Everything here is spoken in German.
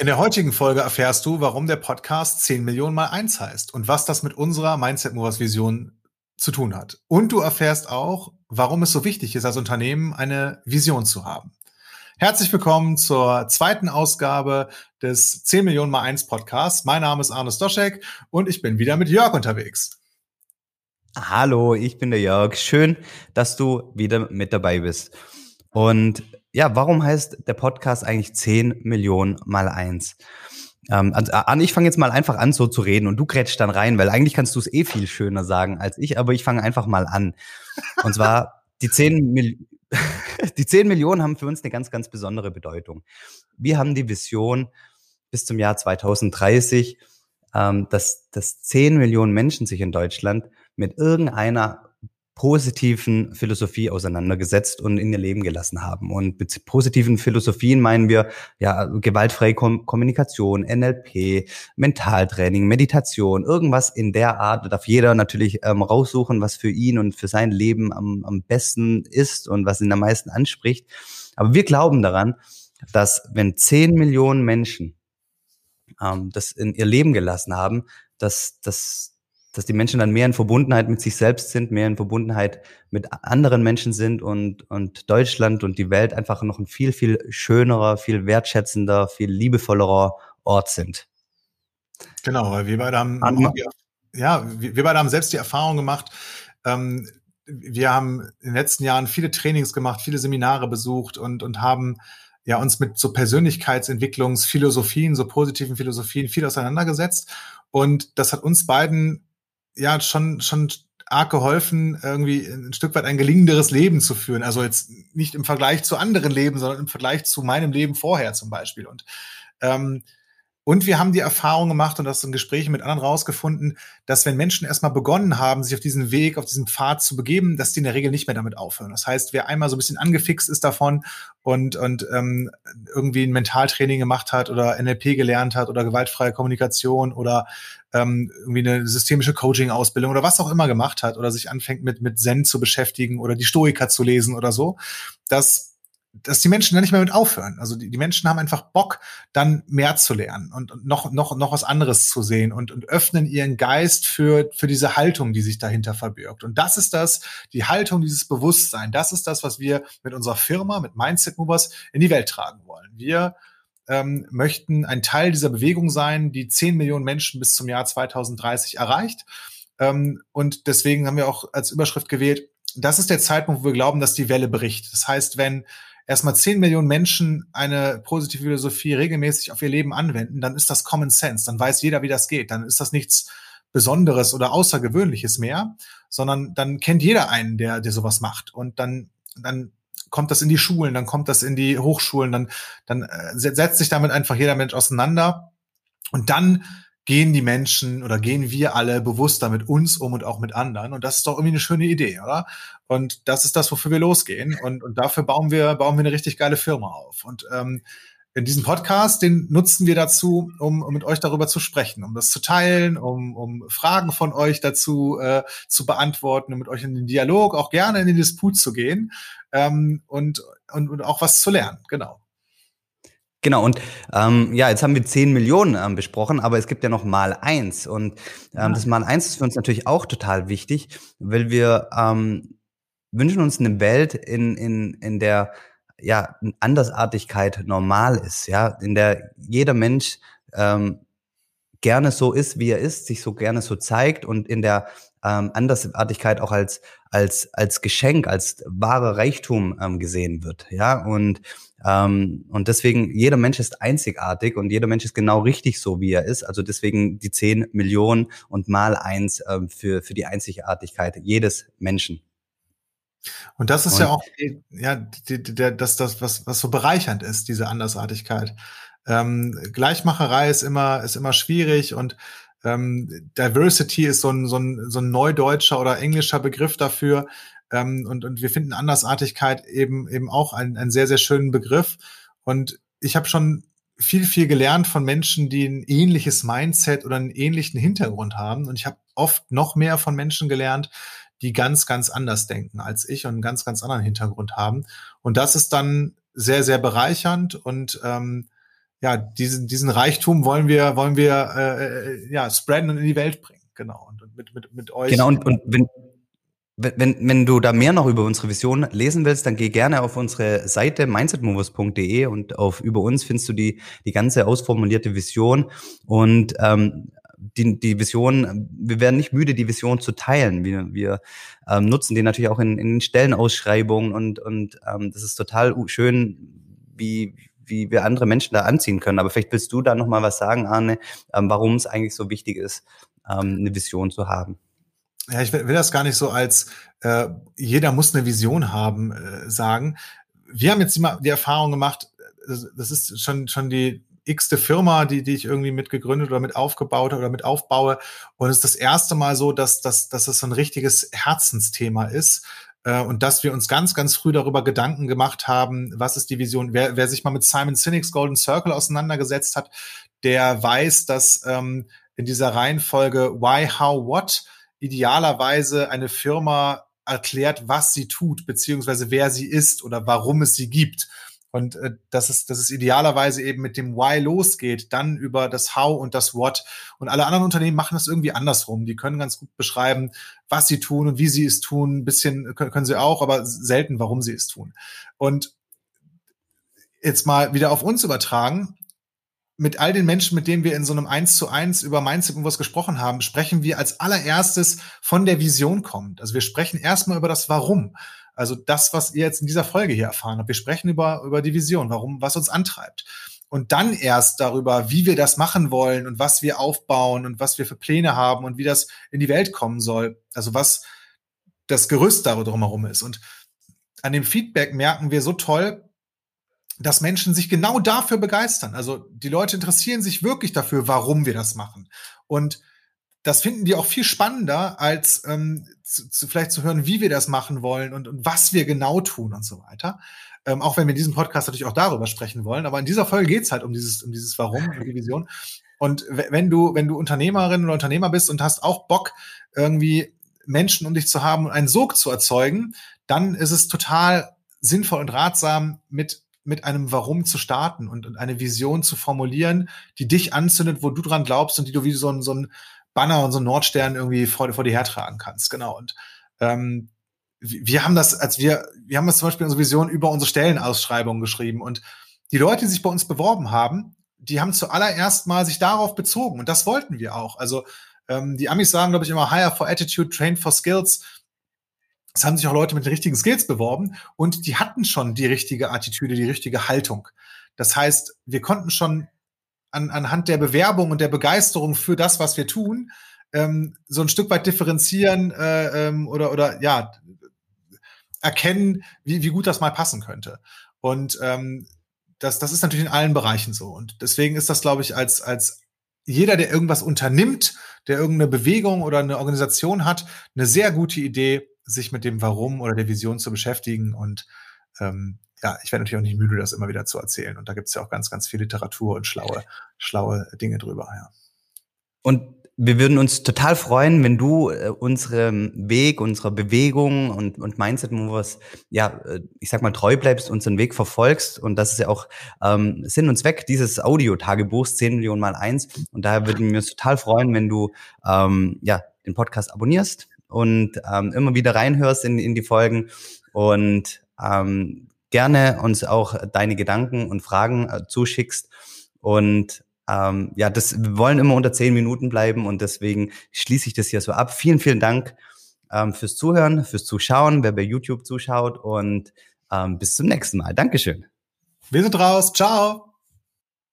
In der heutigen Folge erfährst du, warum der Podcast 10 Millionen mal eins heißt und was das mit unserer Mindset Movers Vision zu tun hat. Und du erfährst auch, warum es so wichtig ist, als Unternehmen eine Vision zu haben. Herzlich willkommen zur zweiten Ausgabe des 10 Millionen mal eins Podcasts. Mein Name ist Arne Stoschek und ich bin wieder mit Jörg unterwegs. Hallo, ich bin der Jörg. Schön, dass du wieder mit dabei bist. Und ja, warum heißt der Podcast eigentlich 10 Millionen mal eins? Ähm, also, Anne, ich fange jetzt mal einfach an, so zu reden und du grätschst dann rein, weil eigentlich kannst du es eh viel schöner sagen als ich, aber ich fange einfach mal an. Und zwar, die 10, Mil die 10 Millionen haben für uns eine ganz, ganz besondere Bedeutung. Wir haben die Vision bis zum Jahr 2030, ähm, dass, dass 10 Millionen Menschen sich in Deutschland mit irgendeiner positiven Philosophie auseinandergesetzt und in ihr Leben gelassen haben. Und mit positiven Philosophien meinen wir ja gewaltfreie Kom Kommunikation, NLP, Mentaltraining, Meditation, irgendwas in der Art. Da darf jeder natürlich ähm, raussuchen, was für ihn und für sein Leben am, am besten ist und was ihn am meisten anspricht. Aber wir glauben daran, dass wenn zehn Millionen Menschen ähm, das in ihr Leben gelassen haben, dass, dass dass die Menschen dann mehr in Verbundenheit mit sich selbst sind, mehr in Verbundenheit mit anderen Menschen sind und, und Deutschland und die Welt einfach noch ein viel, viel schönerer, viel wertschätzender, viel liebevollerer Ort sind. Genau, weil wir beide haben, haben ja, wir, wir beide haben selbst die Erfahrung gemacht, ähm, wir haben in den letzten Jahren viele Trainings gemacht, viele Seminare besucht und, und haben ja uns mit so Persönlichkeitsentwicklungsphilosophien, so positiven Philosophien viel auseinandergesetzt. Und das hat uns beiden ja schon, schon arg geholfen, irgendwie ein Stück weit ein gelingenderes Leben zu führen. Also jetzt nicht im Vergleich zu anderen Leben, sondern im Vergleich zu meinem Leben vorher zum Beispiel. Und ähm, und wir haben die Erfahrung gemacht und das in Gesprächen mit anderen rausgefunden, dass wenn Menschen erstmal begonnen haben, sich auf diesen Weg, auf diesen Pfad zu begeben, dass die in der Regel nicht mehr damit aufhören. Das heißt, wer einmal so ein bisschen angefixt ist davon und, und ähm, irgendwie ein Mentaltraining gemacht hat oder NLP gelernt hat oder gewaltfreie Kommunikation oder ähm, irgendwie eine systemische Coaching-Ausbildung oder was auch immer gemacht hat oder sich anfängt mit, mit Zen zu beschäftigen oder die Stoiker zu lesen oder so, dass dass die Menschen da nicht mehr mit aufhören. Also die, die Menschen haben einfach Bock, dann mehr zu lernen und, und noch, noch, noch was anderes zu sehen und, und öffnen ihren Geist für, für diese Haltung, die sich dahinter verbirgt. Und das ist das, die Haltung, dieses Bewusstsein. Das ist das, was wir mit unserer Firma, mit Mindset Movers in die Welt tragen wollen. Wir ähm, möchten ein Teil dieser Bewegung sein, die 10 Millionen Menschen bis zum Jahr 2030 erreicht. Ähm, und deswegen haben wir auch als Überschrift gewählt, das ist der Zeitpunkt, wo wir glauben, dass die Welle bricht. Das heißt, wenn erstmal 10 Millionen Menschen eine positive Philosophie regelmäßig auf ihr Leben anwenden, dann ist das Common Sense. Dann weiß jeder, wie das geht. Dann ist das nichts Besonderes oder Außergewöhnliches mehr, sondern dann kennt jeder einen, der, der sowas macht. Und dann, dann kommt das in die Schulen, dann kommt das in die Hochschulen, dann, dann äh, setzt sich damit einfach jeder Mensch auseinander. Und dann gehen die Menschen oder gehen wir alle bewusster mit uns um und auch mit anderen. Und das ist doch irgendwie eine schöne Idee, oder? Und das ist das, wofür wir losgehen. Und, und dafür bauen wir, bauen wir eine richtig geile Firma auf. Und ähm, in diesem Podcast, den nutzen wir dazu, um, um mit euch darüber zu sprechen, um das zu teilen, um, um Fragen von euch dazu äh, zu beantworten, um mit euch in den Dialog, auch gerne in den Disput zu gehen ähm, und, und, und auch was zu lernen. Genau. Genau, und ähm, ja, jetzt haben wir 10 Millionen ähm, besprochen, aber es gibt ja noch mal eins. Und ähm, das mal eins ist für uns natürlich auch total wichtig, weil wir ähm, wünschen uns eine Welt, in, in, in der ja Andersartigkeit normal ist, ja, in der jeder Mensch ähm, gerne so ist, wie er ist, sich so gerne so zeigt und in der ähm, Andersartigkeit auch als als als Geschenk, als wahre Reichtum ähm, gesehen wird, ja und ähm, und deswegen jeder Mensch ist einzigartig und jeder Mensch ist genau richtig so, wie er ist. Also deswegen die 10 Millionen und mal eins ähm, für für die Einzigartigkeit jedes Menschen. Und das ist und, ja auch ja die, die, der, das das was was so bereichernd ist diese Andersartigkeit. Ähm, Gleichmacherei ist immer ist immer schwierig und ähm, Diversity ist so ein, so, ein, so ein neudeutscher oder englischer Begriff dafür. Ähm, und, und wir finden Andersartigkeit eben, eben auch einen, einen sehr, sehr schönen Begriff. Und ich habe schon viel, viel gelernt von Menschen, die ein ähnliches Mindset oder einen ähnlichen Hintergrund haben. Und ich habe oft noch mehr von Menschen gelernt, die ganz, ganz anders denken als ich und einen ganz, ganz anderen Hintergrund haben. Und das ist dann sehr, sehr bereichernd und ähm, ja, diesen, diesen Reichtum wollen wir, wollen wir äh, äh, ja, spreaden und in die Welt bringen. Genau. Und mit, mit, mit euch. Genau, und, und wenn, wenn, wenn du da mehr noch über unsere Vision lesen willst, dann geh gerne auf unsere Seite mindsetmovers.de und auf über uns findest du die, die ganze ausformulierte Vision. Und ähm, die, die Vision, wir werden nicht müde, die Vision zu teilen. Wir, wir ähm, nutzen die natürlich auch in, in Stellenausschreibungen und, und ähm, das ist total schön, wie, wie wir andere Menschen da anziehen können. Aber vielleicht willst du da nochmal was sagen, Arne, ähm, warum es eigentlich so wichtig ist, ähm, eine Vision zu haben. Ja, ich will, will das gar nicht so als äh, jeder muss eine Vision haben äh, sagen. Wir haben jetzt immer die Erfahrung gemacht, das, das ist schon schon die x-te Firma, die, die ich irgendwie mit gegründet oder mit aufgebaut oder mit aufbaue. Und es ist das erste Mal so, dass, dass, dass es so ein richtiges Herzensthema ist. Äh, und dass wir uns ganz, ganz früh darüber Gedanken gemacht haben, was ist die Vision. Wer, wer sich mal mit Simon Sinek's Golden Circle auseinandergesetzt hat, der weiß, dass ähm, in dieser Reihenfolge Why, How, What idealerweise eine Firma erklärt, was sie tut, beziehungsweise wer sie ist oder warum es sie gibt. Und äh, dass, es, dass es idealerweise eben mit dem Why losgeht, dann über das How und das What. Und alle anderen Unternehmen machen das irgendwie andersrum. Die können ganz gut beschreiben, was sie tun und wie sie es tun. Ein bisschen können, sie auch, aber selten, warum sie es tun. Und jetzt mal wieder auf uns übertragen mit all den Menschen, mit denen wir in so einem Eins zu eins über Mindset und was gesprochen haben, sprechen wir als allererstes von der Vision kommt. Also wir sprechen erstmal über das Warum. Also das, was ihr jetzt in dieser Folge hier erfahren habt. Wir sprechen über, über die Vision, warum, was uns antreibt. Und dann erst darüber, wie wir das machen wollen und was wir aufbauen und was wir für Pläne haben und wie das in die Welt kommen soll. Also was das Gerüst darüber drumherum ist. Und an dem Feedback merken wir so toll, dass Menschen sich genau dafür begeistern. Also die Leute interessieren sich wirklich dafür, warum wir das machen. Und das finden die auch viel spannender, als ähm, zu, zu, vielleicht zu hören, wie wir das machen wollen und, und was wir genau tun und so weiter. Ähm, auch wenn wir in diesem Podcast natürlich auch darüber sprechen wollen. Aber in dieser Folge geht's halt um dieses, um dieses Warum und die Vision. Und wenn du, wenn du Unternehmerin oder Unternehmer bist und hast auch Bock, irgendwie Menschen um dich zu haben und einen Sog zu erzeugen, dann ist es total sinnvoll und ratsam, mit mit einem Warum zu starten und, und eine Vision zu formulieren, die dich anzündet, wo du dran glaubst und die du wie so ein, so ein Banner und so ein Nordstern irgendwie vor, vor dir hertragen kannst. Genau. Und ähm, wir haben das, als wir, wir haben das zum Beispiel in unserer Vision über unsere Stellenausschreibung geschrieben und die Leute, die sich bei uns beworben haben, die haben zuallererst mal sich darauf bezogen und das wollten wir auch. Also ähm, die Amis sagen, glaube ich, immer Hire for Attitude, Train for Skills. Es haben sich auch Leute mit den richtigen Skills beworben und die hatten schon die richtige Attitüde, die richtige Haltung. Das heißt, wir konnten schon an, anhand der Bewerbung und der Begeisterung für das, was wir tun, ähm, so ein Stück weit differenzieren äh, ähm, oder, oder ja, erkennen, wie, wie gut das mal passen könnte. Und ähm, das, das ist natürlich in allen Bereichen so. Und deswegen ist das, glaube ich, als, als jeder, der irgendwas unternimmt, der irgendeine Bewegung oder eine Organisation hat, eine sehr gute Idee, sich mit dem Warum oder der Vision zu beschäftigen. Und ähm, ja, ich werde natürlich auch nicht müde, das immer wieder zu erzählen. Und da gibt es ja auch ganz, ganz viel Literatur und schlaue, schlaue Dinge drüber, ja. Und wir würden uns total freuen, wenn du äh, unserem Weg, unserer Bewegung und, und Mindset Movers, ja, äh, ich sag mal, treu bleibst, unseren Weg verfolgst. Und das ist ja auch ähm, Sinn und Zweck dieses Audio-Tagebuchs 10 Millionen mal eins. Und daher würden wir uns total freuen, wenn du ähm, ja, den Podcast abonnierst und ähm, immer wieder reinhörst in, in die Folgen und ähm, gerne uns auch deine Gedanken und Fragen äh, zuschickst. Und ähm, ja, das, wir wollen immer unter zehn Minuten bleiben und deswegen schließe ich das hier so ab. Vielen, vielen Dank ähm, fürs Zuhören, fürs Zuschauen, wer bei YouTube zuschaut und ähm, bis zum nächsten Mal. Dankeschön. Wir sind raus. Ciao.